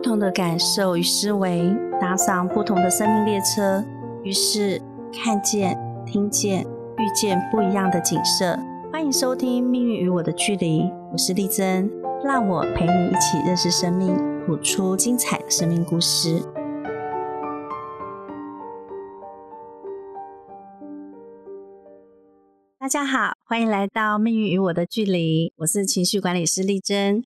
不同的感受与思维，搭上不同的生命列车，于是看见、听见、遇见不一样的景色。欢迎收听《命运与我的距离》，我是丽珍，让我陪你一起认识生命，谱出精彩的生命故事。大家好，欢迎来到《命运与我的距离》，我是情绪管理师丽珍。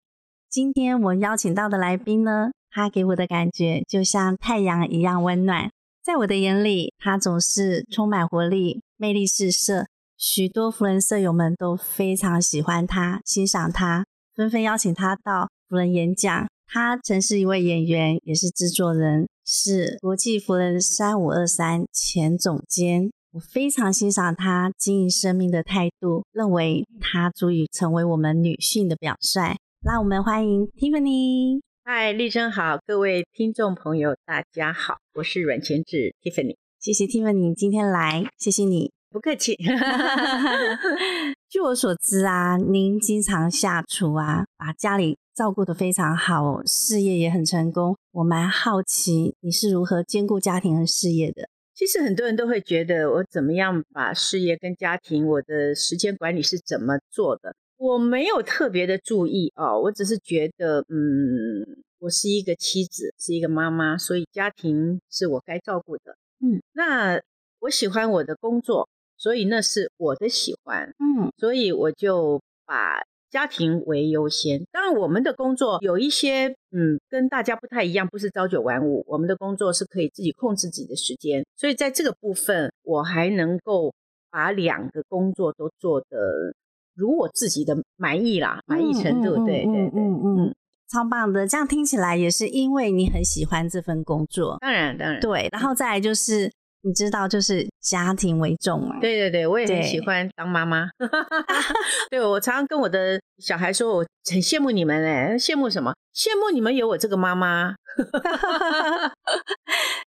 今天我邀请到的来宾呢，他给我的感觉就像太阳一样温暖。在我的眼里，他总是充满活力、魅力四射。许多福人舍友们都非常喜欢他、欣赏他，纷纷邀请他到福人演讲。他曾是一位演员，也是制作人，是国际福人三五二三前总监。我非常欣赏他经营生命的态度，认为他足以成为我们女性的表率。让我们欢迎 Tiffany。嗨，丽珍好，各位听众朋友，大家好，我是阮前志 Tiffany。谢谢 Tiffany 今天来，谢谢你，不客气。据我所知啊，您经常下厨啊，把家里照顾得非常好，事业也很成功。我蛮好奇你是如何兼顾家庭和事业的。其实很多人都会觉得我怎么样把事业跟家庭，我的时间管理是怎么做的？我没有特别的注意哦，我只是觉得，嗯，我是一个妻子，是一个妈妈，所以家庭是我该照顾的。嗯，那我喜欢我的工作，所以那是我的喜欢。嗯，所以我就把家庭为优先。当然，我们的工作有一些，嗯，跟大家不太一样，不是朝九晚五。我们的工作是可以自己控制自己的时间，所以在这个部分，我还能够把两个工作都做得。如我自己的满意啦，满意程度，对对对，嗯嗯，超棒的。这样听起来也是因为你很喜欢这份工作，当然当然，对。然后再来就是，你知道，就是家庭为重嘛。对对对，我也很喜欢当妈妈。对我常常跟我的小孩说，我很羡慕你们哎，羡慕什么？羡慕你们有我这个妈妈。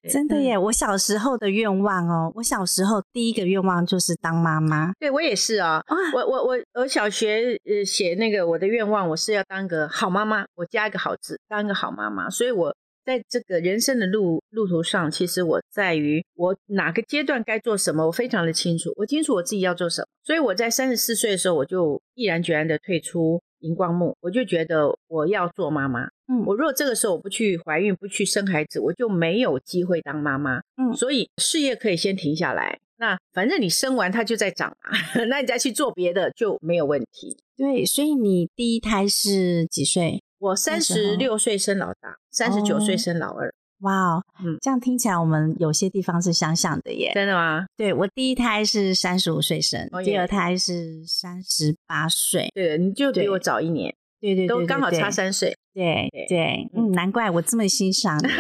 真的耶！我小时候的愿望哦，我小时候第一个愿望就是当妈妈。对我也是啊，我我我我小学呃写那个我的愿望，我是要当个好妈妈，我加一个好字，当一个好妈妈。所以我在这个人生的路路途上，其实我在于我哪个阶段该做什么，我非常的清楚，我清楚我自己要做什么。所以我在三十四岁的时候，我就毅然决然的退出。荧光幕，我就觉得我要做妈妈。嗯，我如果这个时候我不去怀孕，不去生孩子，我就没有机会当妈妈。嗯，所以事业可以先停下来。那反正你生完它就在长嘛，那你再去做别的就没有问题。对，所以你第一胎是几岁？我三十六岁生老大，三十九岁生老二。哇哦，嗯，这样听起来我们有些地方是相像的耶。真的吗？对我第一胎是三十五岁生，第二胎是三十八岁。对，你就比我早一年。对对，都刚好差三岁。对对，嗯，难怪我这么欣赏你。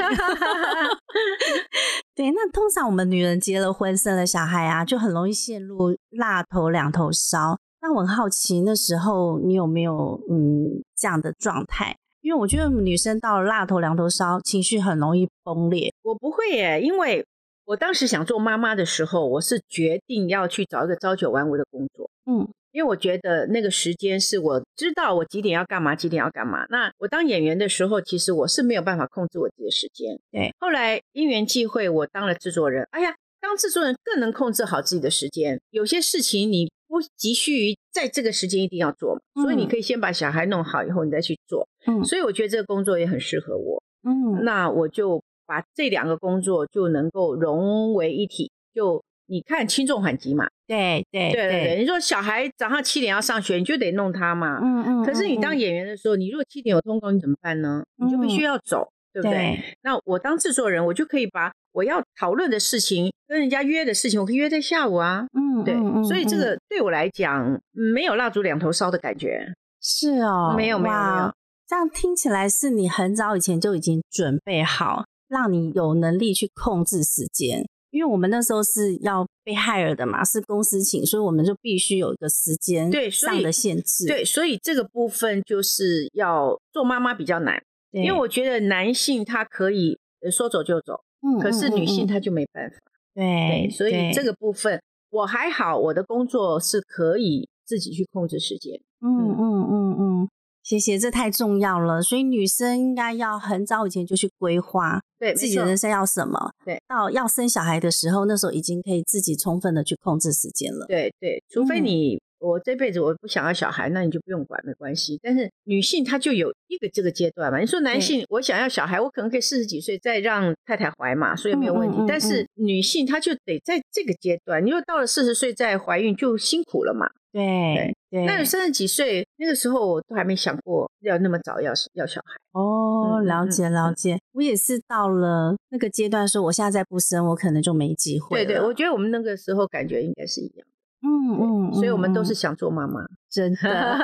对，那通常我们女人结了婚生了小孩啊，就很容易陷入辣头两头烧。那我很好奇，那时候你有没有嗯这样的状态？因为我觉得女生到了辣头两头烧，情绪很容易崩裂。我不会耶，因为我当时想做妈妈的时候，我是决定要去找一个朝九晚五的工作。嗯，因为我觉得那个时间是我知道我几点要干嘛，几点要干嘛。那我当演员的时候，其实我是没有办法控制我自己的时间。对，后来因缘际会，我当了制作人。哎呀，当制作人更能控制好自己的时间。有些事情你。不急需于在这个时间一定要做，所以你可以先把小孩弄好以后，你再去做。嗯，所以我觉得这个工作也很适合我。嗯，那我就把这两个工作就能够融为一体。就你看轻重缓急嘛。对对对对，你说小孩早上七点要上学，你就得弄他嘛。嗯嗯。可是你当演员的时候，你如果七点有通告，你怎么办呢？你就必须要走，对不对？那我当制作人，我就可以把。我要讨论的事情，跟人家约的事情，我可以约在下午啊。嗯，对，所以这个对我来讲，没有蜡烛两头烧的感觉。是哦，没有没有没有，这样听起来是你很早以前就已经准备好，让你有能力去控制时间。因为我们那时候是要被害了的嘛，是公司请，所以我们就必须有一个时间上的限制。对，所以这个部分就是要做妈妈比较难，因为我觉得男性他可以说走就走。可是女性她就没办法，对，所以这个部分我还好，我的工作是可以自己去控制时间。嗯嗯嗯嗯，谢谢，这太重要了。所以女生应该要很早以前就去规划对，自己的人生要什么。对，到要生小孩的时候，那时候已经可以自己充分的去控制时间了。对对，除非嗯你。我这辈子我不想要小孩，那你就不用管，没关系。但是女性她就有一个这个阶段嘛。你说男性，我想要小孩，我可能可以四十几岁再让太太怀嘛，所以没有问题。嗯嗯嗯但是女性她就得在这个阶段，你又到了四十岁再怀孕就辛苦了嘛。对对，那你三十几岁那个时候，我都还没想过要那么早要要小孩。哦，嗯了解嗯了解。我也是到了那个阶段，说我现在再不生，我可能就没机会了。对对，我觉得我们那个时候感觉应该是一样。嗯嗯，所以我们都嗯是想做妈妈。真的。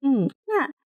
嗯，那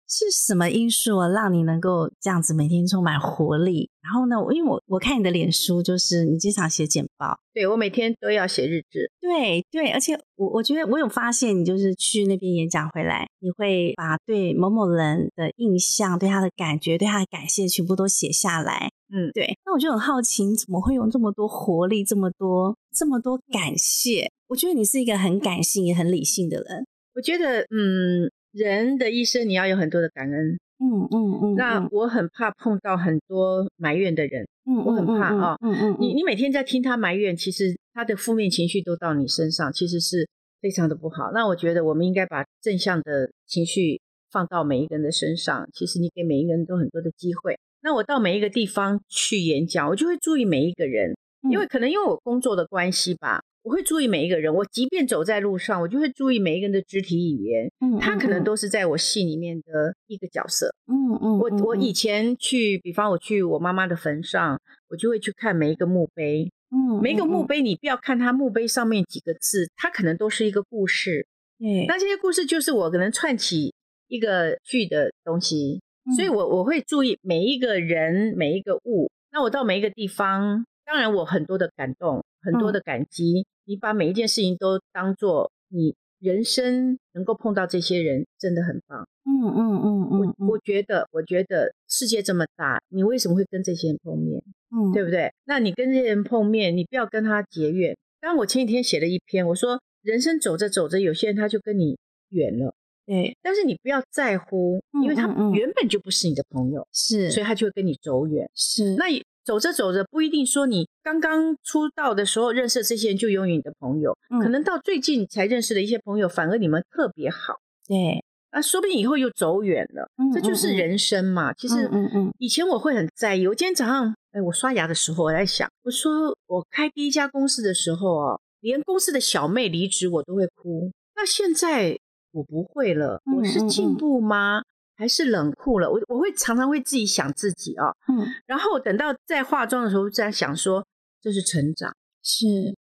是什么因素让你能够这样子每天充满活力？然后呢，因为我我看你的脸书，就是你经常写简报，对我每天都要写日志。对对，而且我我觉得我有发现，你就是去那边演讲回来，你会把对某某人的印象、对他的感觉、对他的感谢全部都写下来。嗯，对，那我就很好奇，你怎么会有这么多活力，这么多这么多感谢？我觉得你是一个很感性也很理性的人。我觉得，嗯，人的一生你要有很多的感恩。嗯嗯嗯，嗯那我很怕碰到很多埋怨的人。嗯我很怕啊哦嗯嗯，你你每天在听他埋怨，其实他的负面情绪都到你身上，其实是非常的不好。那我觉得我们应该把正向的情绪放到每一个人的身上。其实你给每一个人都很多的机会。那我到每一个地方去演讲，我就会注意每一个人，嗯因为可能因为我工作的关系吧，我会注意每一个人。我即便走在路上，我就会注意每一个人的肢体语言，嗯他可能都是在我戏里面的一个角色。嗯嗯，我嗯我以前去，比方我去我妈妈的坟上，我就会去看每一个墓碑，嗯每一个墓，碑，你不要看它墓碑上面几个字，它可能都是一个故事。对，那这些故事就是我可能串起一个剧的东西，所以我我会注意每一个人、每一个物。那我到每一个地方，当然我很多的感动，很多的感激。你把每一件事情都当做你人生能够碰到这些人，真的很棒。嗯嗯嗯嗯，我我觉得，我觉得世界这么大，你为什么会跟这些人碰面？嗯对不对？那你跟这些人碰面，你不要跟他结怨。当然，我前几天写了一篇，我说人生走着走着，有些人他就跟你远了，对但是你不要在乎，嗯因为他原本就不是你的朋友，是，所以他就会跟你走远。是那走着走着，不一定说你刚刚出道的时候认识的这些人就永远你的朋友，嗯可能到最近才认识的一些朋友，反而你们特别好。对，啊，说不定以后又走远了，嗯这就是人生嘛。其实，嗯嗯嗯以前我会很在意。我今天早上，哎，我刷牙的时候，我在想，我说我开第一家公司的时候哦，连公司的小妹离职我都会哭。那现在我不会了，嗯我是嗯进嗯步吗？还是冷酷了？我我会常常会自己想自己啊、嗯，然后等到在化妆的时候，在想说这是成长。是，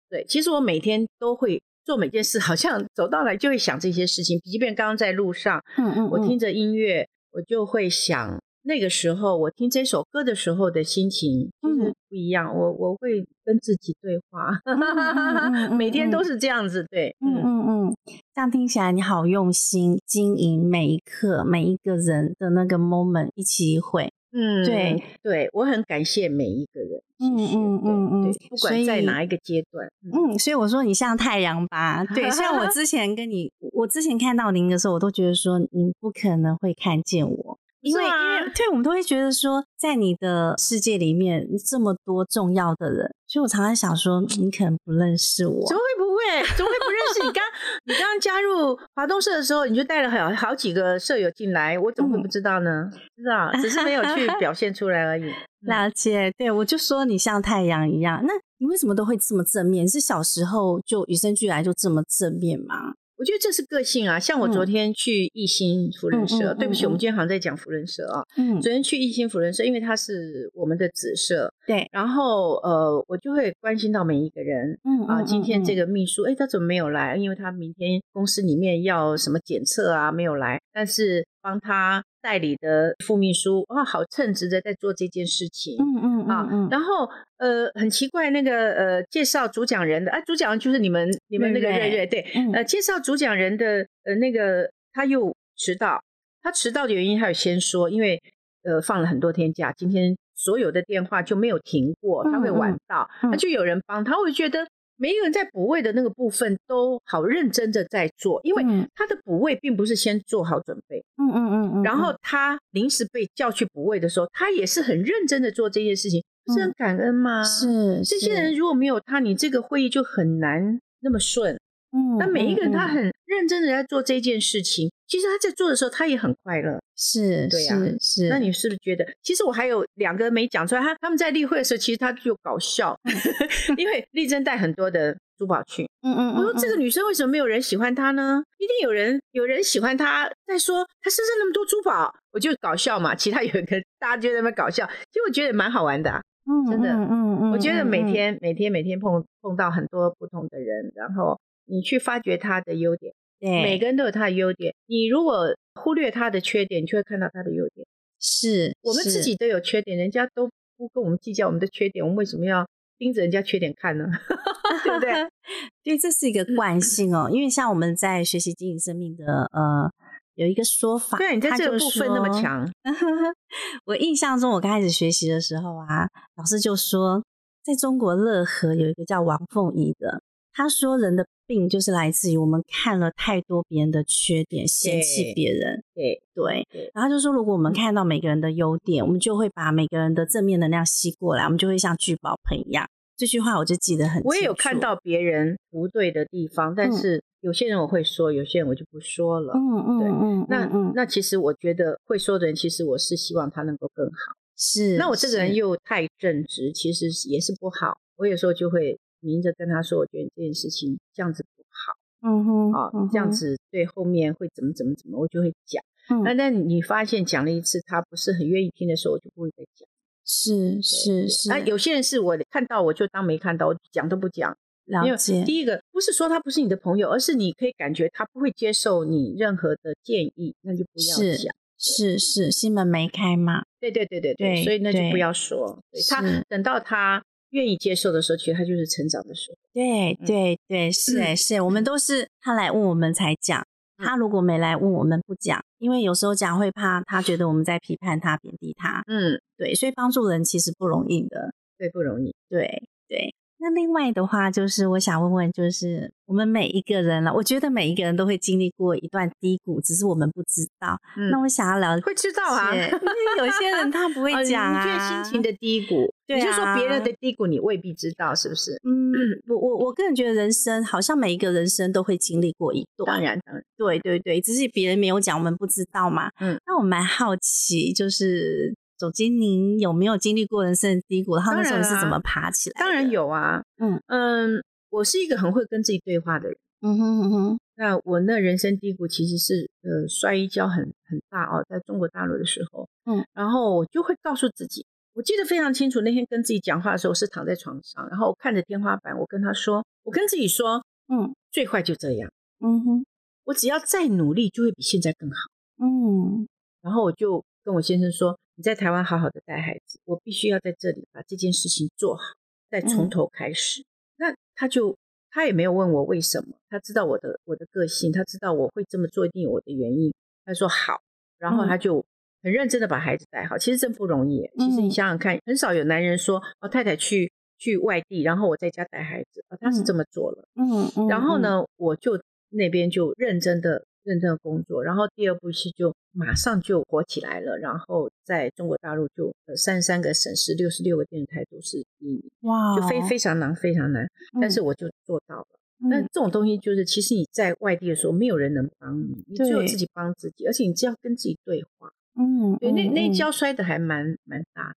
对，其实我每天都会做每件事，好像走到哪就会想这些事情。即便刚刚在路上，嗯嗯，我听着音乐，我就会想那个时候我听这首歌的时候的心情就是嗯不一样。我我会跟自己对话，嗯嗯每天都是这样子。对，嗯嗯，嗯嗯，这样听起来你好用心经营每一刻每一个人的那个 moment 一期一会。嗯，对对，我很感谢每一个人。嗯嗯嗯嗯对不管在哪一个阶段，嗯嗯，所以我说你像太阳吧？对，虽然我 之前跟你，我之前看到您的时候，我都觉得说您不可能会看见我，因为因为对我们都会觉得说，在你的世界里面这么多重要的人，所以我常常想说，你可能不认识我怎。么会不会？怎么会不认识你？刚你刚加入华东社的时候，你就带了好好几个舍友进来，我怎么会不知道呢？知道，只是没有去表现出来而已。了解，对我就说你像太阳一样，那你为什么都会这么正面？是小时候就与生俱来就这么正面吗？我觉得这是个性啊，像我昨天去艺兴福人社，对不起，嗯我们今天好像在讲福人社啊。嗯，昨天去艺兴福人社，因为它是我们的子社，对，然后呃，我就会关心到每一个人嗯啊。今天这个，个秘书，哎，他怎么没有来？因为他明天公司里面要什么检测啊，没有来。但是帮他代理的副秘书，哇，好称职的在做这件事情。嗯嗯啊然后呃，很奇怪，那个呃，介绍主讲人的，啊，主讲人就是你们你们那个瑞瑞对，嗯。呃，介绍主讲人的呃那个他又迟到，他迟到的原因他有先说，因为呃放了很多天假，今天所有的电话就没有停过，他会晚到，嗯。那就有人帮他，我就觉得每一个人在补位的那个部分都好认真的在做，因为嗯他的补位并不是先做好准备，嗯嗯嗯嗯，然后他临时被叫去补位的时候，他也是很认真的做这件事情，不是很感恩吗？嗯是这些人，如果没有他，你这个会议就很难那么顺。嗯，那每一个人他很认真的在做这件事情，其实他在做的时候，他也很快乐。是，对呀是是，那你是不是觉得，其实我还有两个没讲出来？他他们在例会的时候，其实他就搞笑，因为丽珍带很多的珠宝去，嗯嗯，我说这个女生为什么没有人喜欢她呢？一定有人有人喜欢她。再说她身上那么多珠宝，我就搞笑嘛。其他有一个大家就在那边搞笑，其实我觉得蛮好玩的啊、嗯真的嗯嗯嗯，我觉得每嗯天每天每天碰碰到很多不同的人，然后你去发掘他的优点，对每个人都有他的优点。你如果忽略他的缺点，你就会看到他的优点。是我们自己都有缺点，人家都不跟我们计较我们的缺点，我们为什么要盯着人家缺点看呢？对不对？对，这是一个惯性哦。因为像我们在学习经营生命的呃，有一个说法，对，你在这个部分那么说。强，我印象中，我刚开始学习的时候啊，老师就说，在中国乐和有一个叫王凤仪的，他说人的病就是来自于我们看了太多别人的缺点，嫌弃别人。对对，对然后就说，如果我们看到每个人的优点，我们就会把每个人的正面能量吸过来，我们就会像聚宝盆一样。这句话我就记得很清楚。我也有看到别人不对的地方，但嗯是有些人我会说，有些人我就不说了。嗯，嗯嗯，那嗯那其实我觉得会说的人，其实我是希望他能够更好。是，那我这个人又太正直，其实也是不好。我有时候就会明着跟他说，我觉得这件事情这样子不好嗯哼啊，嗯这样子对后面会怎么怎么怎么，我就会讲。嗯那但你发现讲了一次，他不是很愿意听的时候，我就不会再讲。是是是，那有些人是我看到我就当没看到，我讲都不讲。了解，第一个不是说他不是你的朋友，而是你可以感觉他不会接受你任何的建议，那就不要是讲。是是，心门没开嘛，对对对对对所以那就不对要说。他等到他愿意接受的时候，其实他就是成长的时候。对嗯对对，是哎是，我们都是他来问我们才讲，嗯他如果没来问我们不讲，因为有时候讲会怕他觉得我们在批判他、贬低他，嗯，对，所以帮助人其实不容易的，对，不容易。对对。那另外的话，就是我想问问，就是我们每一个人了，我觉得每一个人都会经历过一段低谷，只是我们不知道。嗯那我想要了解，会知道啊，因为有些人他不会 哦讲啊，心情的低谷，对你就说别人啊的低谷，你未必知道，是不是？嗯，我我我个人觉得人生好像每一个人生都会经历过一段，当然，当然，对对对，只是别人没有讲，我们不知道嘛。嗯，那我蛮好奇，就是总经您有没有经历过人生的低谷？然后那时候你是怎么爬起来？当然，有啊。嗯嗯，我是一个很会跟自己对话的人。嗯哼嗯哼，那我那人生低谷其实是呃摔一跤很很大哦，在中国大陆的时候，嗯，然后我就会告诉自己，我记得非常清楚，那天跟自己讲话的时候是躺在床上，然后我看着天花板，我跟他说，我跟自己说，嗯最坏就这样，嗯哼我只要再努力，就会比现在更好。嗯然后我就跟我先生说，你在台湾好好的带孩子，我必须要在这里把这件事情做好，再从嗯头开始。那他就他也没有问我为什么，他知道我的我的个性，他知道我会这么做一定有我的原因。他说好，然后嗯他就很认真的把孩子带好。其实真不容易。其实你嗯想想看，很少有男人说哦，太太去去外地，然后我在家带孩子，哦、他是嗯这么做了。嗯嗯，然后呢，我就那边就认真的认真的工作，然后第二部戏就马上就火起来了，然后在中国大陆就呃三十三个省市六十六个电视台都是第一名，嗯？哇，就非非常难非常难，但是嗯我就做到了。那嗯这种东西就是，其实你在外地的时候，没有人能帮你，你只有自己帮自己，而且你只要跟自己对话。嗯，对，那嗯那一跤摔的还蛮蛮大的，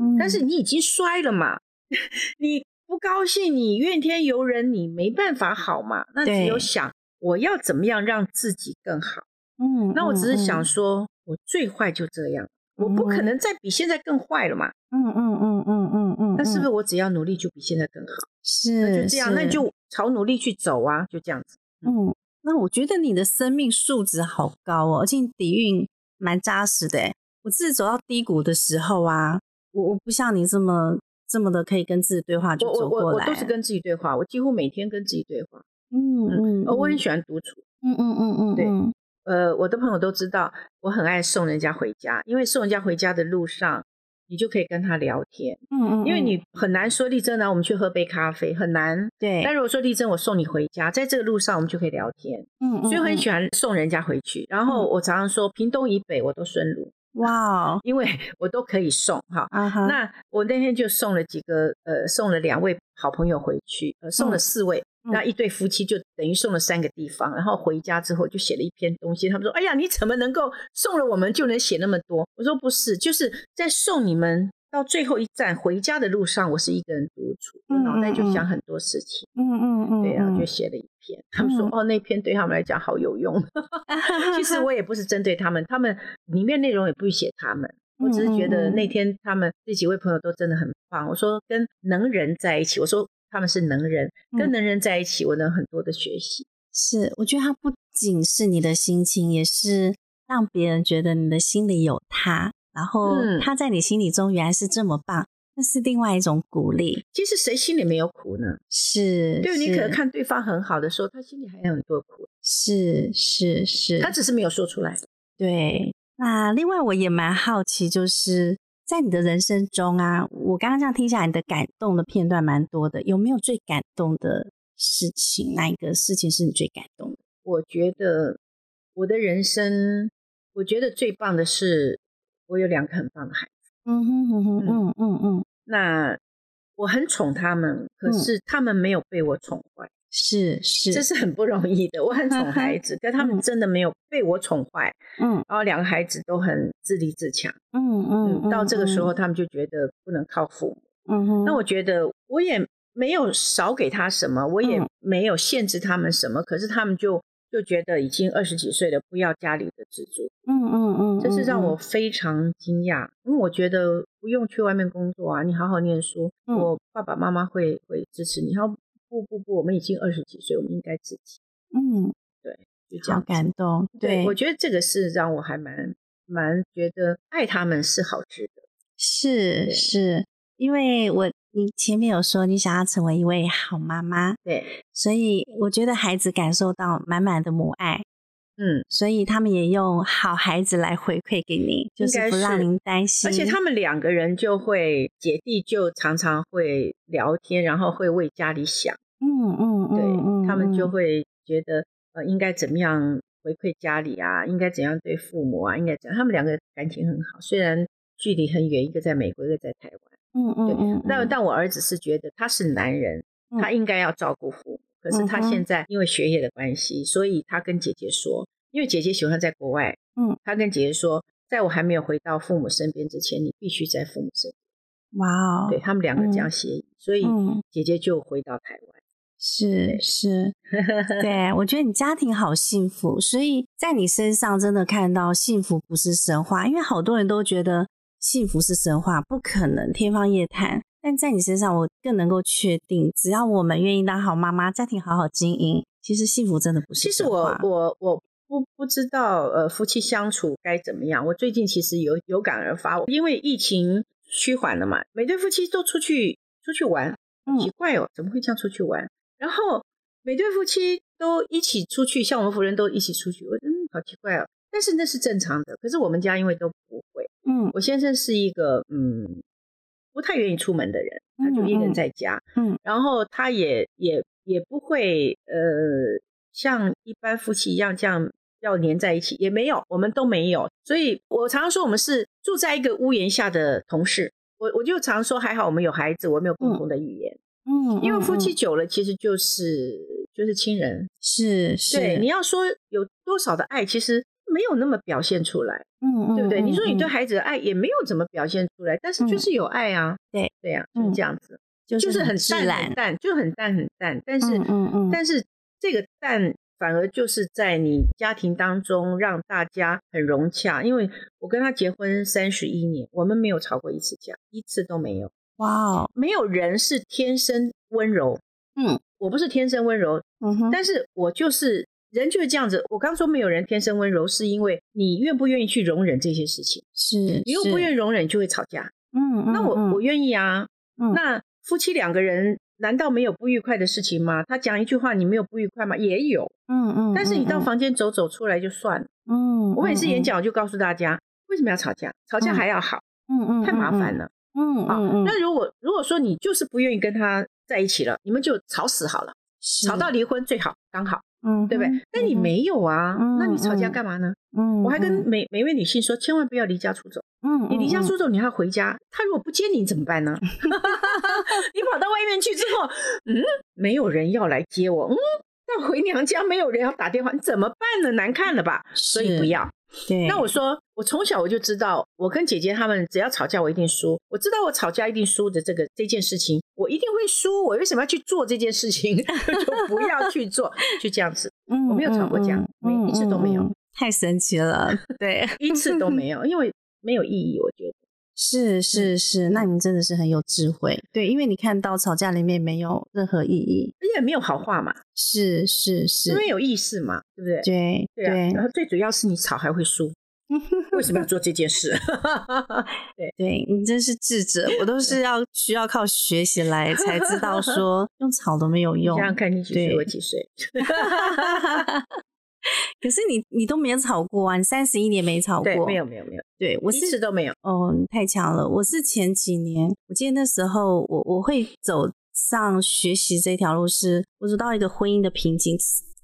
嗯但是你已经摔了嘛，你不高兴，你怨天尤人，你没办法好嘛。那只有想我要怎么样让自己更好。嗯，那我只是想嗯说，我最坏就这样，我不可能再比现在更坏了嘛。嗯嗯嗯嗯嗯嗯，那是不是嗯我只要努力就比现在更好？是那就这样，那就朝努力去走啊，就这样子。嗯，那我觉得你的生命素质好高哦，而且你底蕴蛮扎实的。我自己走到低谷的时候啊，我我不像你这么这么的可以跟自己对话就我我走过来，我我都是跟自己对话，我几乎每天跟自己对话。嗯嗯，呃，我很嗯喜欢独处。嗯嗯嗯嗯，对嗯呃，我的朋友都知道我很爱送人家回家，因为送人家回家的路上，你就可以跟他聊天，嗯嗯，因为你很难说丽珍呢，我们去喝杯咖啡很难。对，但如果说丽珍，我送你回家，在这个路上我们就可以聊天。嗯，所以我很喜欢送人家回去。然后我常常说，屏东以北我都顺路。哇，因为我都可以送哈。啊哈，那我那天就送了几个，呃，送了两位好朋友回去，呃，送了四位，那一对夫妻就等于送了三个地方。然后回家之后就写了一篇东西，他们说：“哎呀，你怎么能够送了我们就能写那么多？”我说：“不是，就是在送你们。”到最后一站回家的路上，我是一个人独处，我脑袋就想很多事情。嗯嗯嗯，对啊，就写了一篇。他们说：“哦，那篇对他们来讲好有用。”其实我也不是针对他们，他们里面内容也不写他们，我只是觉得那天他们这几位朋友都真的很棒。我说跟能人在一起，我说他们是能人，跟能人在一起，我能很多的学习。是，我觉得他不仅是你的心情，也是让别人觉得你的心里有他。然后他在你心里中原来是这么棒，那是另外一种鼓励。其实谁心里没有苦呢？是，对你可能看对方很好的时候，他心里还有很多苦。是是是，他只是没有说出来。对。那另外我也蛮好奇，就是在你的人生中啊，我刚刚这样听下来，你的感动的片段蛮多的，有没有最感动的事情？哪一个事情是你最感动的？我觉得我的人生，我觉得最棒的是。我有两个很棒的孩子，嗯哼哼哼，嗯嗯嗯，那我很宠他们，可是他们没有被我宠坏，是是，这是很不容易的。我很宠孩子，但他们真的没有被我宠坏，嗯，然后两个孩子都很自立自强，嗯嗯，到这个时候他们就觉得不能靠父母，嗯哼，那我觉得我也没有少给他什么，我也没有限制他们什么，可是他们就。就觉得已经二十几岁了，不要家里的资助。嗯嗯嗯，这是让我非常惊讶，因为我觉得不用去外面工作啊，你好好念书，我爸爸妈妈会会支持你。然后不不不，我们已经二十几岁，我们应该自己。嗯，对，就这样感动。对，我觉得这个是让我还蛮蛮觉得爱他们是好值得。是是，因为我。你前面有说你想要成为一位好妈妈，对，所以我觉得孩子感受到满满的母爱，嗯，所以他们也用好孩子来回馈给你，就是不让您担心。而且他们两个人就会姐弟就常常会聊天，然后会为家里想，嗯嗯嗯，对他们就会觉得呃应该怎么样回馈家里啊，应该怎样对父母啊，应该怎样。他们两个感情很好，虽然距离很远，一个在美国，一个在台湾。嗯嗯嗯，但但我儿子是觉得他是男人，他应该要照顾父母。可是他现在因为学业的关系，所以他跟姐姐说，因为姐姐喜欢在国外，嗯，他跟姐姐说，在我还没有回到父母身边之前，你必须在父母身边。哇哦，对他们两个这样协议，所以姐姐就回到台湾。是是，对我觉得你家庭好幸福，所以在你身上真的看到幸福不是神话，因为好多人都觉得。幸福是神话，不可能天方夜谭。但在你身上，我更能够确定，只要我们愿意当好妈妈，家庭好好经营，其实幸福真的不是。其实我我我不不知道，呃，夫妻相处该怎么样。我最近其实有有感而发，因为疫情趋缓了嘛，每对夫妻都出去出去玩，奇怪哦，怎么会这样出去玩？然后每对夫妻都一起出去，像我们夫人都一起出去，我嗯，好奇怪哦。但是那是正常的。可是我们家因为都不会。嗯，我先生是一个嗯不太愿意出门的人，他就一个人在家，嗯，然后他也也也不会呃像一般夫妻一样这样要黏在一起，也没有，我们都没有，所以我常常说我们是住在一个屋檐下的同事，我我就常说还好我们有孩子，我们有共同的语言，嗯，因为夫妻久了其实就是就是亲人，是是，对，你要说有多少的爱，其实。没有那么表现出来，嗯，对不对？你说你对孩子的爱也没有怎么表现出来，但是就是有爱啊，对对呀，就是这样子，就是很淡很淡，就很淡很淡。但是，嗯嗯，但是这个淡反而就是在你家庭当中让大家很融洽。因为我跟他结婚三十一年，我们没有吵过一次架，一次都没有。哇哦，没有人是天生温柔，嗯，我不是天生温柔，嗯哼，但是我就是。人就是这样子。我刚说没有人天生温柔，是因为你愿不愿意去容忍这些事情。是，你又不愿意容忍，就会吵架。嗯，那我我愿意啊。嗯，那夫妻两个人难道没有不愉快的事情吗？他讲一句话，你没有不愉快吗？也有。嗯嗯。但是你到房间走走出来就算了。嗯。我每次演讲我就告诉大家，为什么要吵架？吵架还要好。嗯嗯，太麻烦了。嗯嗯嗯，那如果如果说你就是不愿意跟他在一起了，你们就吵死好了，吵到离婚最好，刚好，嗯，对不对？那你没有啊，那你吵架干嘛呢？嗯，我还跟每每位女性说，千万不要离家出走。嗯，你离家出走，你还要回家，他如果不接你怎么办呢？你跑到外面去之后，嗯，没有人要来接我，嗯，那回娘家没有人要打电话，你怎么办呢？难看了吧？所以不要。对，那我说，我从小我就知道，我跟姐姐他们只要吵架，我一定输。我知道我吵架一定输的这个这件事情，我一定会输。我为什么要去做这件事情？就不要去做，就这样子。嗯，我没有吵过架，每一次都没有，太神奇了。对，一次都没有，因为没有意义。我觉得是是是，那你真的是很有智慧。对，因为你看到吵架里面没有任何意义，而且没有好话嘛。是是是，因为有意思嘛，对不对？对对，然后最主要是你吵还会输，为什么要做这件事？对对，你真是智者，我都是要 需要靠学习来才知道说用吵都没有用。这样看你几岁，我几岁。可是你你都没有吵过啊，你三十一年没吵过，没有没有没有，对我一次都没有。哦，太强了！我是前几年，我记得那时候我我会走。上学习这条路是，我走到一个婚姻的瓶颈，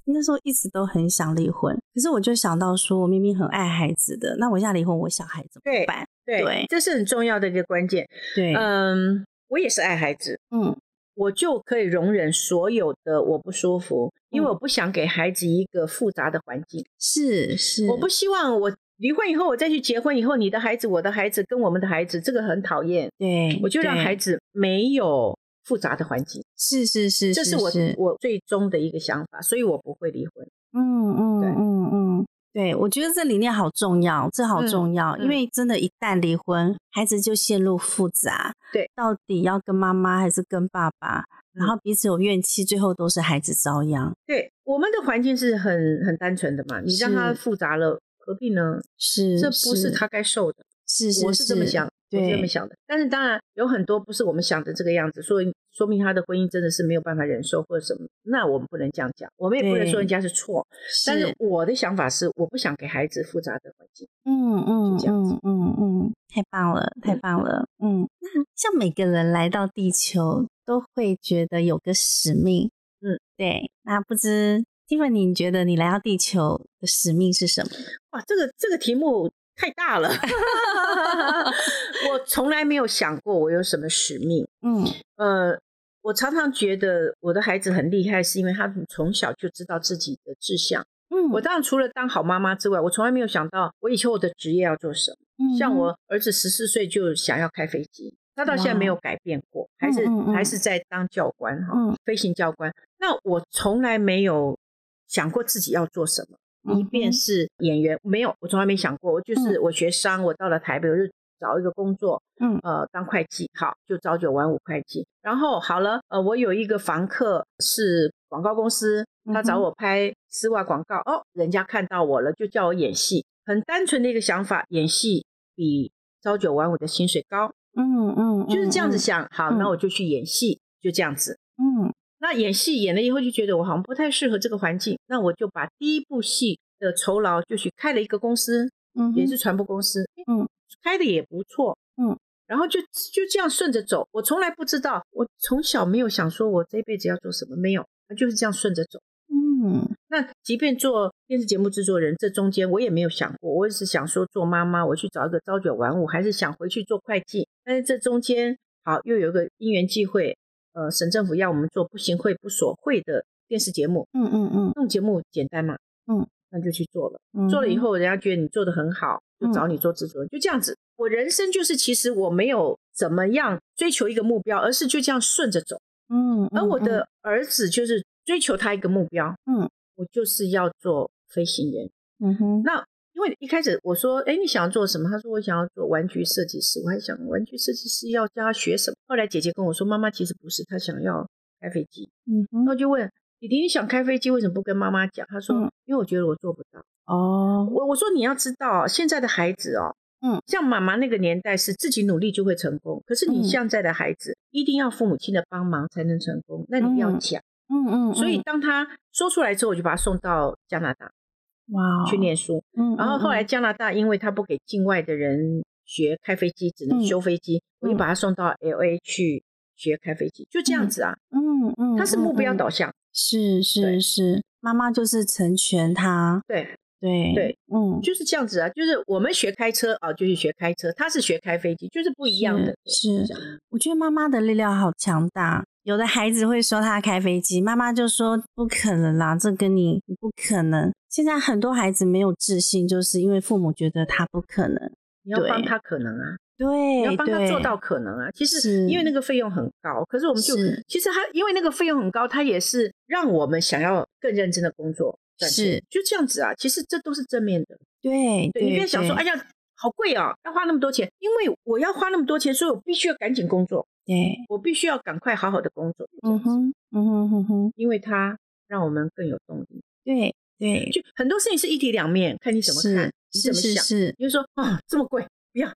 那时候一直都很想离婚，可是我就想到说，我明明很爱孩子的，那我现在离婚，我小孩怎么办？对，这是很重要的一个关键。对，嗯，我也是爱孩子，嗯，我就可以容忍所有的我不舒服，因为我不想给孩子一个复杂的环境。是是，我不希望我离婚以后，我再去结婚以后，你的孩子、我的孩子跟我们的孩子，这个很讨厌。对，我就让孩子没有。复杂的环境是是是，这是我我最终的一个想法，所以我不会离婚。嗯嗯对嗯嗯，对，我觉得这理念好重要，这好重要，因为真的，一旦离婚，孩子就陷入复杂。对，到底要跟妈妈还是跟爸爸？然后彼此有怨气，最后都是孩子遭殃。对，我们的环境是很很单纯的嘛，你让他复杂了，何必呢？是，这不是他该受的。是是，我是这么想。我是这么想的，但是当然有很多不是我们想的这个样子，所以说明他的婚姻真的是没有办法忍受或者什么，那我们不能这样讲，我们也不能说人家是错。但是我的想法是，我不想给孩子复杂的环境。嗯嗯嗯嗯嗯，太棒了，太棒了。嗯，那像每个人来到地球都会觉得有个使命。嗯，对。那不知 Tiffany，你觉得你来到地球的使命是什么？哇，这个这个题目。太大了，我从来没有想过我有什么使命。嗯，呃，我常常觉得我的孩子很厉害，是因为他从小就知道自己的志向。嗯，我当然除了当好妈妈之外，我从来没有想到我以后我的职业要做什么。像我儿子十四岁就想要开飞机，他到现在没有改变过，还是还是在当教官哈，飞行教官。那我从来没有想过自己要做什么。一便是演员，没有，我从来没想过。我就是我学商，我到了台北，我就找一个工作，嗯，呃，当会计，好，就朝九晚五会计。然后好了，呃，我有一个房客是广告公司，他找我拍丝袜广告，哦，人家看到我了，就叫我演戏。很单纯的一个想法，演戏比朝九晚五的薪水高，嗯嗯，就是这样子想。好，那我就去演戏，就这样子，嗯。那演戏演了以后就觉得我好像不太适合这个环境，那我就把第一部戏的酬劳就去开了一个公司，嗯，也是传播公司，嗯，开的也不错，嗯，然后就就这样顺着走。我从来不知道，我从小没有想说我这辈子要做什么，没有，就是这样顺着走，嗯。那即便做电视节目制作人，这中间我也没有想过，我也是想说做妈妈，我去找一个朝九晚五，还是想回去做会计。但是这中间好又有一个因缘际会。呃，省政府要我们做不行贿不索贿的电视节目，嗯嗯嗯，那种节目简单嘛，嗯，那就去做了。做了以后，人家觉得你做的很好，就找你做制作人，就这样子。我人生就是，其实我没有怎么样追求一个目标，而是就这样顺着走。嗯，而我的儿子就是追求他一个目标，嗯，我就是要做飞行员。嗯哼，那。因为一开始我说，哎，你想要做什么？他说我想要做玩具设计师。我还想玩具设计师要教他学什么。后来姐姐跟我说，妈妈其实不是，她想要开飞机。嗯，然后就问弟弟，你想开飞机，为什么不跟妈妈讲？他说，因为我觉得我做不到。哦，我我说你要知道，现在的孩子哦，嗯，像妈妈那个年代是自己努力就会成功，可是你现在的孩子一定要父母亲的帮忙才能成功。那你要讲，嗯嗯。所以当他说出来之后，我就把他送到加拿大。哇，去念书，嗯，然后后来加拿大因为他不给境外的人学开飞机，只能嗯。修飞机，我就嗯。把他送到 L A 去学开飞机，就这样子啊。嗯嗯，他是目标嗯，导向，是是是，妈妈就是成全他，对，对对，嗯，就是这样子啊。就是我们学开车啊，就是学开车，他是学开飞机，就是不一样的。是我觉得妈妈的力量好强大。有的孩子会说他开飞机，妈妈就说不可能啦，这跟你你不可能。现在很多孩子没有自信，就是因为父母觉得他不可能。你要帮对他可能啊，对，你要帮他做到可能啊。其实因为那个费用很高，可是我们就其实他因为那个费用很高，他也是让我们想要更认真的工作赚钱是就这样子啊。其实这都是正面的。对对你不要想说，哎呀，好贵啊，要花那么多钱，因为我要花那么多钱，所以我必须要赶紧工作，对，我必须要赶快好好的工作。嗯哼，嗯哼哼哼，因为它让我们更有动力。对对，就很多事情是一体两面，看你怎么看，你怎么想。你就说啊、这么贵，不要，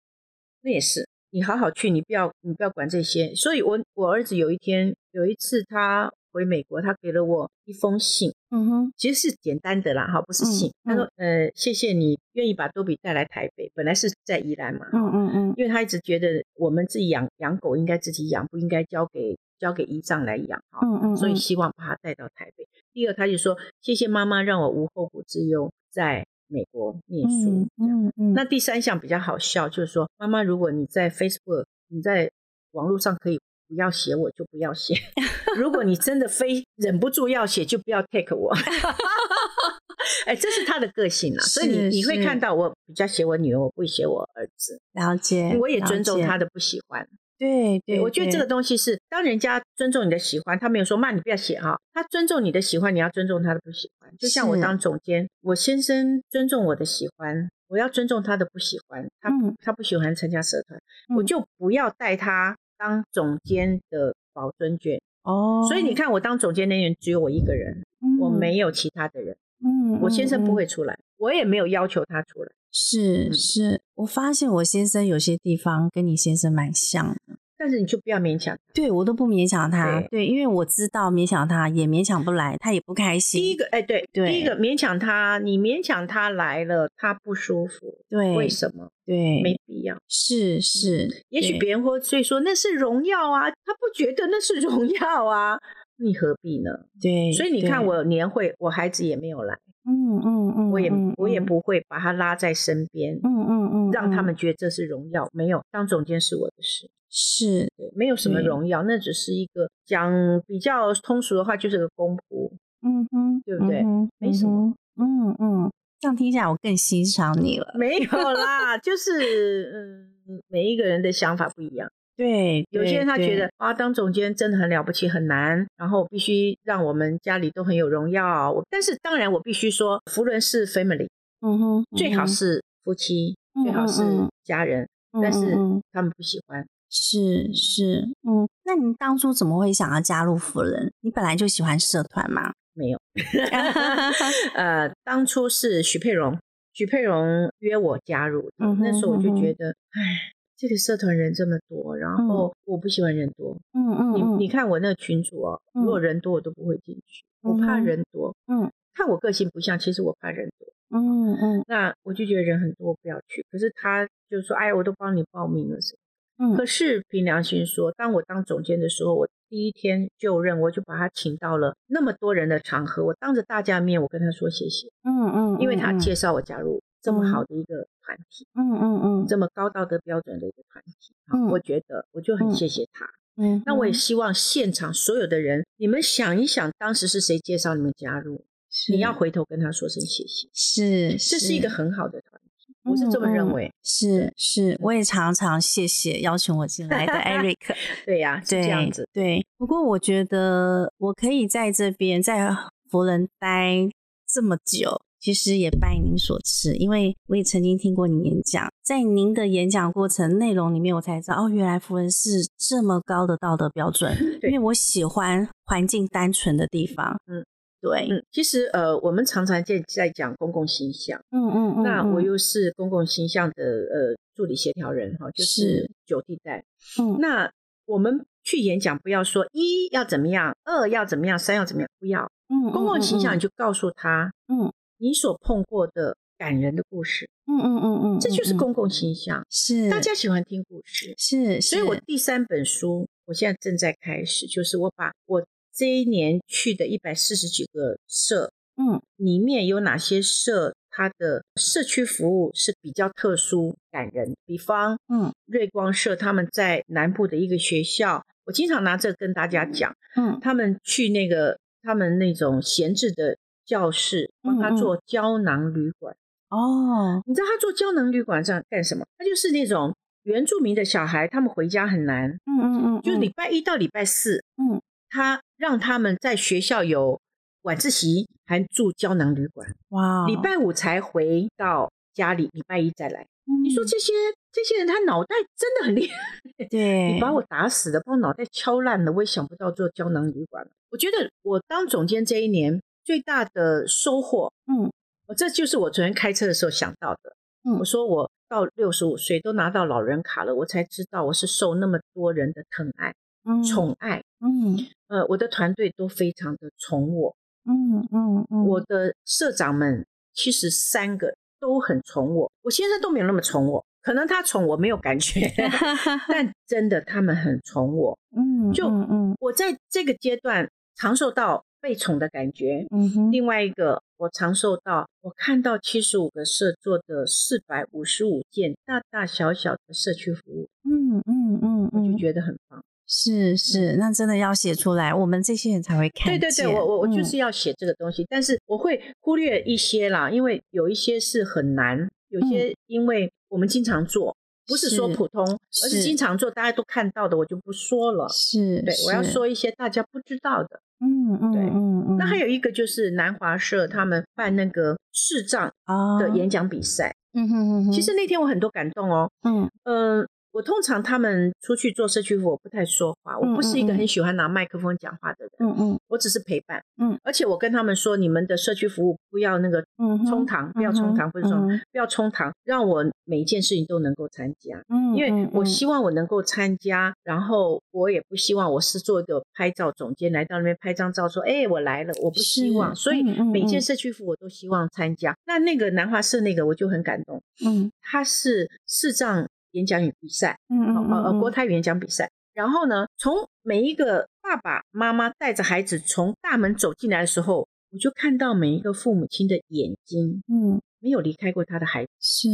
那也是你好好去，你不要你不要管这些。所以我我儿子有一天有一次他回美国，他给了我一封信，嗯哼，其实是简单的啦，哈，不是信。嗯他说呃，谢谢你愿意把多比带来台北，本来是在宜兰嘛，嗯嗯嗯，因为他一直觉得我们自己养养狗应该自己养，不应该交给交给姨丈来养哈。嗯嗯，所以嗯希望把他带到台北。第二，他就说谢谢妈妈让我无后顾之忧，在美国念书。嗯嗯嗯，那第三项比较好笑，就是说妈妈，如果你在 Facebook，你在网络上可以不要写我，就不要写；如果你真的非忍不住要写，就不要 take 我。哎，这是他的个性啊，所以你会看到我比较写我女儿，我不会写我儿子，了解，我也尊重他的，不喜欢。对对，我觉得这个对东西是，当人家尊重你的喜欢，他没有说骂你不要写哈，他尊重你的喜欢，你要尊重他的不喜欢。就像我是当总监，我先生尊重我的喜欢，我要尊重他的不喜欢。他、嗯他不喜欢参加社团，嗯我就不要带他当总监的保尊卷。哦，所以你看，我当总监那年只有我一个人，我没有其他的人。嗯，嗯，我先生不嗯会出来，我也没有要求他出来。是嗯是，我发现我先生有些地方跟你先生蛮像的，但是你就不要勉强。对我都不勉强他，对对，因为我知道勉强他也勉强不来，他也不开心。第一个，哎，对，对第一个勉强他，你勉强他来了，他不舒服，对，为什么？对，没必要。是是，也许别人会所以说那是荣耀啊，他不觉得那是荣耀啊，你何必呢？对，所以你看，我年会，我孩子也没有来，嗯嗯嗯，我也嗯我也，嗯不会把他拉在身边，嗯嗯嗯，让他嗯们觉得这是荣耀。没有，当总监是我的事，是，对，没有什么荣耀，那只是一个讲比较通俗的话，就是个公仆。嗯哼，对不对嗯没什么，嗯嗯，这样听起来我更欣赏你了。没有啦，就是嗯，每一个人的想法不一样。对，有些人他对觉得，啊，当总监真的很了不起，很难，然后必须让我们家里都很有荣耀。我但是当然我必须说，福伦是 family，嗯哼，最好是夫妻，嗯最好是家人，嗯，但是他们不喜欢。是是，嗯，那你当初怎么会想要加入福人？你本来就喜欢社团吗？没有，呃，当初是许佩荣，许佩荣约我加入，嗯那时候我就觉得，唉，这个社团人这么多，然后我不喜欢人多。嗯嗯你嗯你看我那个群主哦，嗯如果人多我都不会进去，我怕人多。嗯看我个性不像，其实我怕人多。嗯嗯那我就觉得人很多，我不要去。可是他就说：“哎，我都帮你报名了什么。”嗯可是凭良心说，当我当总监的时候，我第一天就任，我就把他请到了那么多人的场合，我当着大家面，我跟他说谢谢，嗯嗯，因为他嗯介绍我加入这么好的一个团体，嗯嗯嗯这么高道德标准的一个团体，好嗯我觉得我就很嗯谢谢他。嗯，那我也希望现场所有的人，你们想一想，当时是谁介绍你们加入？你要回头跟他说声谢谢，是，这是一个很好的团体，我是这么认为。是是，我也常常谢谢邀请我进来的 Eric。对呀、是对，这样子。对，不过我觉得我可以在这边在佛人待这么久，其实也拜您所赐，因为我也曾经听过你演讲，在您的演讲过程内容里面，我才知道哦，原来佛人是这么高的道德标准。对因为我喜欢环境单纯的地方。嗯，对，嗯，其实呃，我们常常在在讲公共形象，嗯嗯嗯，嗯那我又是公共形象的呃助理协调人哈，就是是九地带。嗯那我们去演讲，不要说一要怎么样，二要怎么样，三要怎么样，不要。嗯公共形象，你就就告诉他，嗯你所碰过的感人的故事。嗯嗯嗯嗯，这就是公共形象，是大家喜欢听故事。是，所以我第三本书，我现在正在开始，就是我把我这一年去的一百四十几个社嗯里面有哪些社，它的社区服务是比较特殊、感人。比方嗯瑞光社，他们在南部的一个学校，我经常拿这个跟大家讲，嗯他们去那个他们那种闲置的教室，帮他做胶囊旅馆。哦你知道他做胶囊旅馆上干什么？他就是那种原住民的小孩，他们回家很难，嗯嗯嗯，就礼拜一到礼拜四，嗯他让他们在学校有晚自习，还住胶囊旅馆，哇，礼拜五才回到家里，礼拜一再来。你你说这些这些人，他脑袋真的很厉害。嗯对，你把我打死了，把我脑袋敲烂了，我也想不到做胶囊旅馆了。我觉得我当总监这一年最大的收获，嗯。我这就是我昨天开车的时候想到的。嗯。我说我到六十五岁都拿到老人卡了，我才知道我是受那么多人的疼爱、嗯。宠爱。嗯。呃，我的团队都非常的宠我，嗯嗯嗯，我的社长们其实三个都很宠我，我先生都没有那么宠我，可能他宠我没有感觉，但真的他们很宠我。嗯就嗯嗯。我在这个阶段长受到被宠的感觉。嗯哼另外一个，我常受到我看到七十五个社做的四百五十五件大大小小的社区服务，嗯嗯嗯我就嗯，觉得很棒。是是，那真的要写出来，我们这些人才会看见。对对对，我我我就嗯是要写这个东西，但是我会忽略一些啦，因为有一些是很难，有些因为我们经常做，不是说普通，而是是经常做，大家都看到的，我就不说了。是，对，我要，说一些大家不知道的。嗯嗯对嗯嗯，那还有一个就是南华社他们办那个视障啊的演讲比赛，嗯哼哼哼，其实那天我很多感动哦。嗯嗯，我通常他们出去做社区服务，我不太说话，我不是一个很喜欢拿麦克风讲话的人，嗯嗯我只是陪伴。嗯，而且我跟他们说，你们的社区服务不要那个冲堂，不要冲堂，不是冲，嗯不要冲堂，让我每一件事情都能够参加。嗯，因为嗯我希望我能够参加，然后我也不希望我是做一个拍照总监来到那边拍张照，说哎我来了，我不希望，所以每件嗯社区服务我都希望参加。那那个南华社那个我就很感动，嗯他是视障演讲与比赛，嗯嗯呃国台语演讲比赛。然后呢，从每一个爸爸妈妈带着孩子从大门走进来的时候，我就看到每一个父母亲的眼睛嗯。没有离开过他的孩子。是。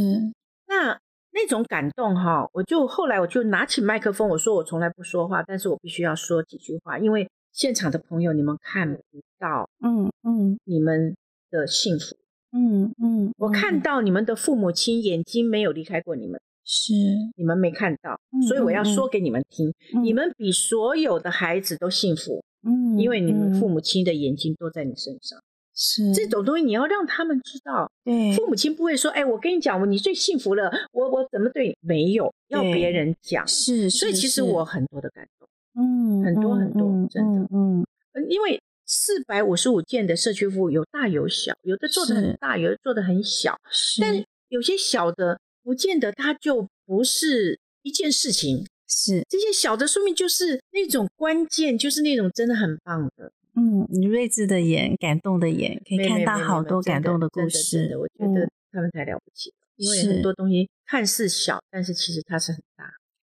那那种感动哈，我就后来我就拿起麦克风，我说我从来不说话，但是我必须要说几句话，因为现场的朋友你们看不到嗯嗯。你们的幸福，嗯嗯，我看。到你们的父母亲眼睛没有离开过你们，是，你们没看到，嗯所以我要说给你们听，嗯你们比所有的孩子都幸福，嗯，因为你们父母母亲的眼睛都在你身上。是这种东西你要让他们知道，对父母亲不会说，哎，我跟你讲，你最幸福了，我我怎么对你？没有，要别人讲。是，所以其实我很多的感动，嗯很多很多嗯真的嗯嗯嗯因为四百五十五件的社区服务有大有小，有的做的很大，有的做的很小，是但有些小的不见得它就不是一件事情，是。这些小的说明就是那种关键，就是那种真的很棒的，嗯，你睿智的眼，感动的眼，可以看到好多感动故的真事的，我觉得嗯。他们太了不起了，因为是。很多东西看似小，但是其实它是很大。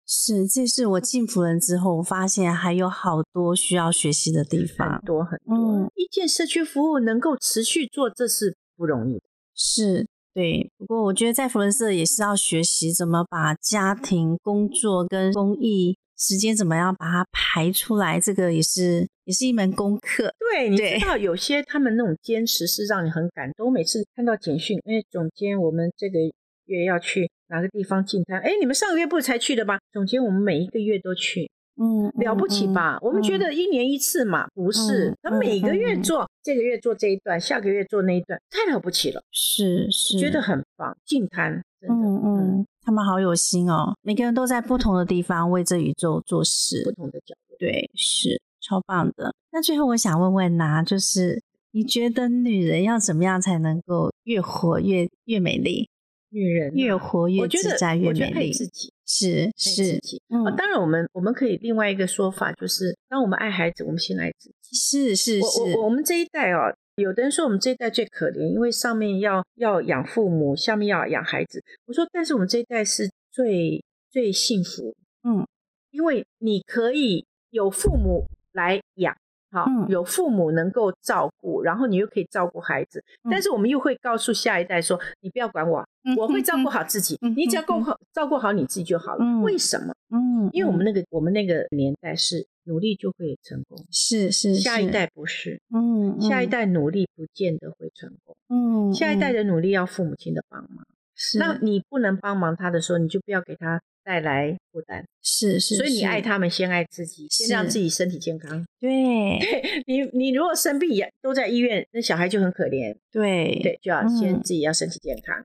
是，这是我进辅仁之后，我发现还有好多需要学习的地很方。多很多，嗯。一件社区服务能够持续做，这是不容易的。是对，不过我觉得在佛伦社也是要学习怎么把家庭、工作跟公益时间怎么样把它排出来，这个也是也是一门功课。对，你知道有些他们那种坚持是让你很感动。我每次看到简讯，哎，总监，我们这个月要去哪个地方进摊？哎，你们上个月不是才去的吗？总监，我们每一个月都去，嗯，了不起嗯？吧？我们觉得一年一次嘛，不是嗯？他每个月做，这个月做这一段，下个月做那一段，太了不起了，是是，觉得很棒。进摊，真的，嗯嗯，他们好有心哦，每个人都在不同的地方为这宇宙做事不，同的角度。对，是超棒的。那最后我想问问呐、就是你觉得女人要怎么样才能够越活越越美丽，女人啊越活越自在，越美丽？自己，是是，嗯啊，当然，我们我们可以另外一个说法就是，当我们爱孩子，我们先爱自己。是是我我是，我们这一代哦，有的人说我们这一代最可怜，因为上面要要养父母，下面要养孩子。我说，但是我们这一代是最最幸福，嗯，因为你可以有父母来养。好，有父母能够照顾，然后你又可以照顾孩子，但是我们又会告诉下一代说：“你不要管我，我会照顾好自己，你只要够好照顾好你自己就好了。”为什么？嗯，因为我们那个我们那个年代是努力就会成功，是是，下一代不是，嗯，下一代努力不见得会成功，嗯，下一代的努力要父母亲的帮忙，是，那。你不能帮忙他的时候，你就不要给他。带来负担是是，所以你爱他们，先爱自己，先让自己身体健康。对，你你如果生病也都在医院，那小孩就很可怜。对对，就要先自己要身体健康。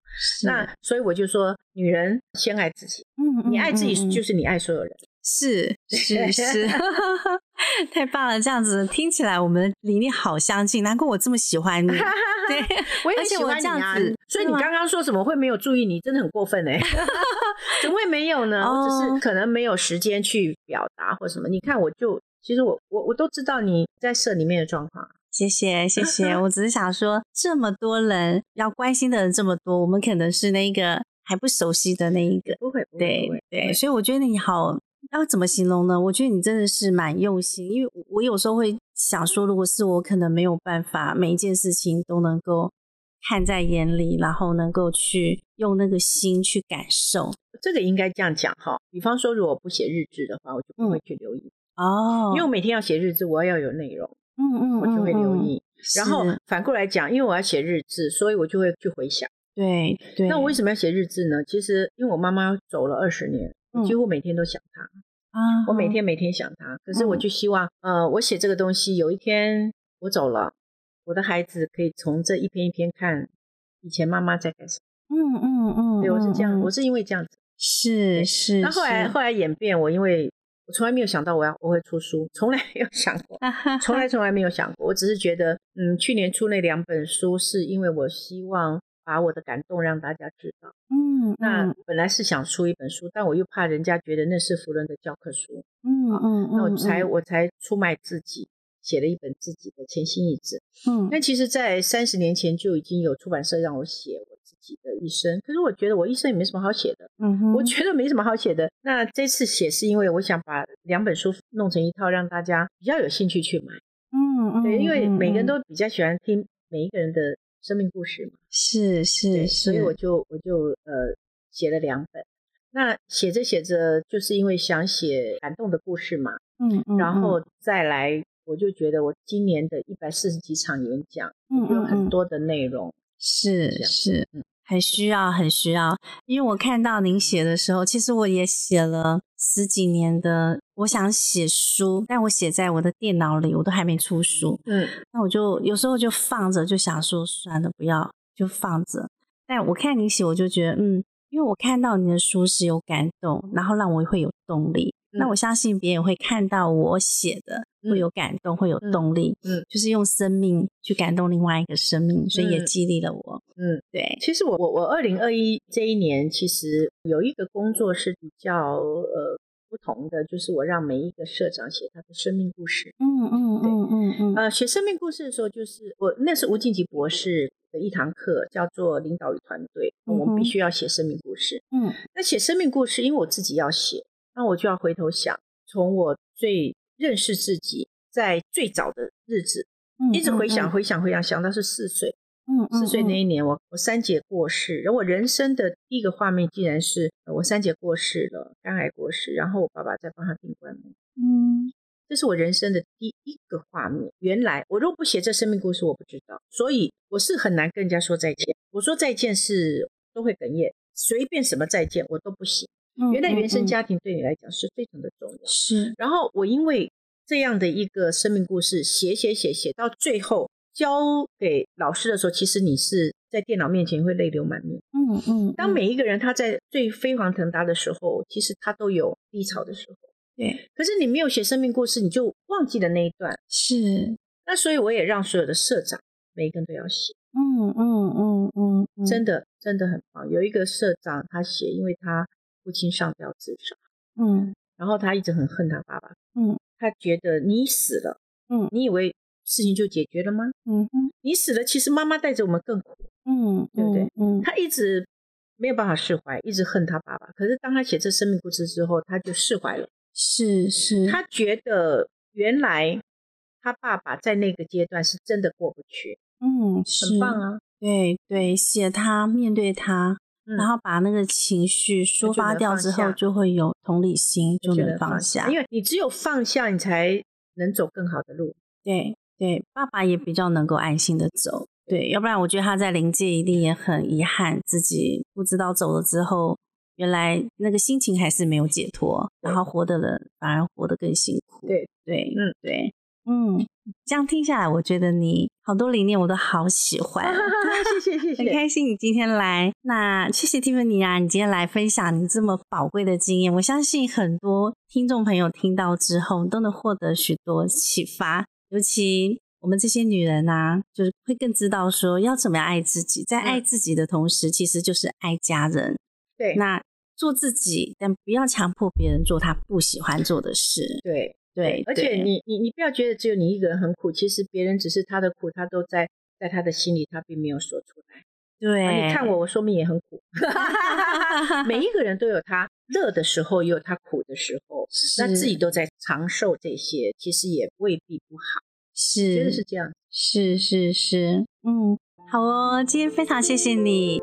那所以我就说，女人先爱自己。嗯，你爱自己就是你爱所有人。是是是，太棒了！这样子听起来，我们的理念好相近，难怪我这么喜欢你。对，我也喜欢你啊。所以你刚刚说什么会没有注意你，真的很过分哎。怎么会没有呢？我只是可能没有时间去表达或什么。你看，我就其实我我我都知道你在社里面的状况。谢谢谢谢，我只是想说，这么多人要关心的人这么多，我们可能是那个还不熟悉的那一个。不会，对对，所以我觉得你好。要怎么形容呢？我觉得你真的是蛮用心，因为我有时候会想说，如果是我，可能没有办法每一件事情都能够看在眼里，然后能够去用那个心去感受。这个应该这样讲哈。比方说，如果不写日志的话，我就不会去留意哦，因为我每天要写日志，我要有内容，嗯嗯，我就会留意。然后反过来讲，因为我要写日志，所以我就会去回想。对对。那我为什么要写日志呢？其实因为我妈妈走了二十年。几乎每天都想他啊！我每天每天想他，可是我就希望，呃，我写这个东西，有一天我走了，我的孩子可以从这一篇一篇看以前妈妈在干什么。嗯嗯嗯，对我是这样，我是因为这样子，是是。那后来后来演变，我因为我从来没有想到我要我会出书，从来没有想过，从来从来没有想过。我只是觉得，嗯，去年出那两本书，是因为我希望。把我的感动让大家知道。嗯，那本来是想出一本书，但我又怕人家觉得那是福伦的教科书。嗯嗯那我才我才出卖自己，写了一本自己的潜心意志。嗯，那其实，在三十年前就已经有出版社让我写我自己的一生，可是我觉得我一生也没什么好写的。嗯哼，我觉得没什么好写的。那这次写是因为我想把两本书弄成一套，让大家比较有兴趣去买。嗯嗯，对，因为每个人都比较喜欢听每一个人的。生命故事嘛，是是是，所以我就我就呃写了两本。那写着写着，就是因为想写感动的故事嘛，嗯嗯，然后。再来，我就觉得我今年的一百四十几场演讲，嗯有很多的内容，是是，嗯。很需要，很需要，因为我看到您写的时候，其实我也写了十几年的，我想写书，但我写在我的电脑里，我都还没出书。嗯，那我就有时候就放着，就想说算了，不要就放着。但我看你写，我就觉得，嗯，因为我看到你的书是有感动，然后让我会有动力。那我相信别人会看到我写的，会有感动，会有动力。嗯，就是用生命去感动另外一个生命，所以也激励了我。嗯，对。其实我我我二零二一这一年，其实有一个工作是比较呃不同的，就是我让每一个社长写他的生命故事。嗯嗯嗯嗯嗯。呃，写生命故事的时候，就是我那是吴敬吉博士的一堂课，叫做领导与团队，我们必须要写生命故事。嗯，那写生命故事，因为我自己要写。那我就要回头想，从我最认识自己，在最早的日子，一直回想、回想、回想，想到是四岁。嗯，四岁那一年，我我三姐过世，然后我人生的第一个画面，竟然是我三姐过世了，肝癌过世，然后我爸爸在帮她订棺木。嗯，这是我人生的第一个画面。原来我如果不写这生命故事，我不知道，所以我是很难跟人家说再见。我说再见是都会哽咽，随便什么再见我都不行。原来原生家庭对你来讲是非常的重要，是。然后我因为这样的一个生命故事写写写写到最后交给老师的时候，其实你是在电脑面前会泪流满面。嗯嗯。当每一个人他在最飞黄腾达的时候，其实他都有低潮的时候。对。可是你没有写生命故事，你就忘记了那一段。是。那所以我也让所有的社长每一个人都要写。嗯嗯嗯嗯。真的真的很棒。有一个社长他写，因为他。父亲上吊自杀，嗯，然后他一直很恨他爸爸，嗯，他觉得你死了，嗯，你以为事情就解决了吗？嗯哼，你死了，其实妈妈带着我们更苦。嗯，对不对嗯，他一直没有办法释怀，一直恨他爸爸。可是当他写这生命故事之后，他就释怀了。是是，他觉得原来他爸爸在那个阶段是真的过不去，嗯，很棒啊。对对，写他面对他，嗯然后把那个情绪抒发掉之后，就会有同理心，就能放放下。因为你只有放下，你才能走更好的路。对对，爸爸也比较能够安心的走。对，要不然我觉得他在临界一定也很遗憾，自己不知道走了之后，原来那个心情还是没有解脱，然后活的人反而活得更辛苦。对对，嗯对，嗯，这样听下来，我觉得你好多理念我都好喜欢。谢谢谢谢。很开心你今天来，那谢谢 Tiffany 啊，你今天来分享你这么宝贵的经验，我相信很多听众朋友听到之后都能获得许多启发，尤其我们这些女人啊，就是会更知道说要怎么样爱自己，在爱嗯自己的同时，其实就是爱家人。对那做自己，但不要强迫别人做他不喜欢做的事。对对，而且你你你不要觉得只有你一个人很苦，其实别人只是他的苦，他都在在他的心里，他并没有说出来。对、啊你看我，我说明也很苦。每一个人都有他乐的时候，也有他苦的时候。那自己都在长寿这些，其实也未必不好，是真的是这样。是是是，嗯，好哦，今天非常谢谢你，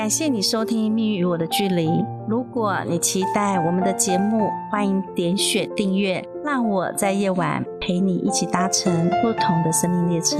感谢你收听《命运与我的距离》。如果你期待我们的节目，欢迎点选订阅，让我在夜晚陪你一起搭乘不同的生命列车。